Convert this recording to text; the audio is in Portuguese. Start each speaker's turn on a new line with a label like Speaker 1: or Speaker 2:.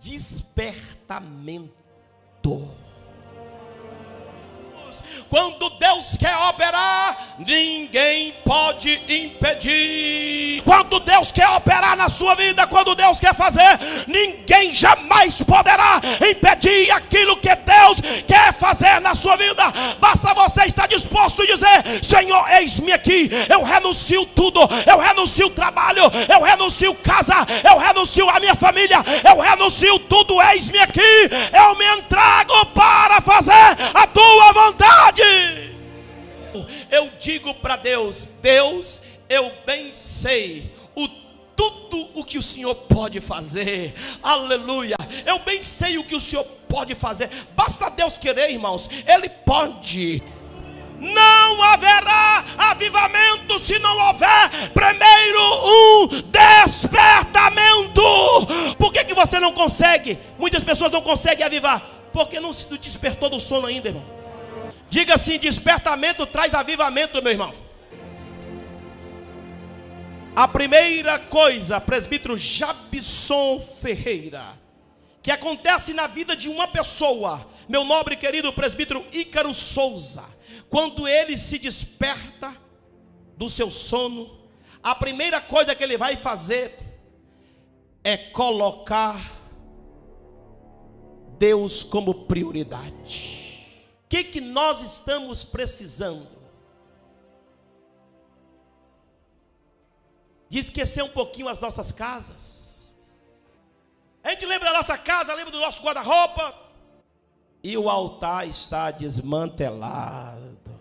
Speaker 1: despertamento. Quando Deus quer operar, ninguém pode impedir. Quando Deus quer operar na sua vida, quando Deus quer fazer, ninguém jamais poderá impedir aquilo que Deus quer fazer na sua vida. Basta você estar disposto a dizer: Senhor, eis-me aqui. Eu renuncio tudo. Eu renuncio o trabalho. Eu renuncio casa. Eu renuncio a minha família. Eu renuncio tudo. Eis-me aqui. Eu me entrego para fazer a tua vontade. Eu digo para Deus: Deus, eu bem sei o tudo o que o Senhor pode fazer. Aleluia. Eu bem sei o que o Senhor pode fazer. Basta Deus querer, irmãos. Ele pode. Não haverá avivamento se não houver primeiro um despertamento. Por que, que você não consegue? Muitas pessoas não conseguem avivar. Porque não se despertou do sono ainda, irmão. Diga assim: despertamento traz avivamento, meu irmão. A primeira coisa, presbítero Jabson Ferreira, que acontece na vida de uma pessoa, meu nobre querido presbítero Ícaro Souza, quando ele se desperta do seu sono, a primeira coisa que ele vai fazer é colocar Deus como prioridade. O que, que nós estamos precisando? De esquecer um pouquinho as nossas casas. A gente lembra da nossa casa, lembra do nosso guarda-roupa, e o altar está desmantelado.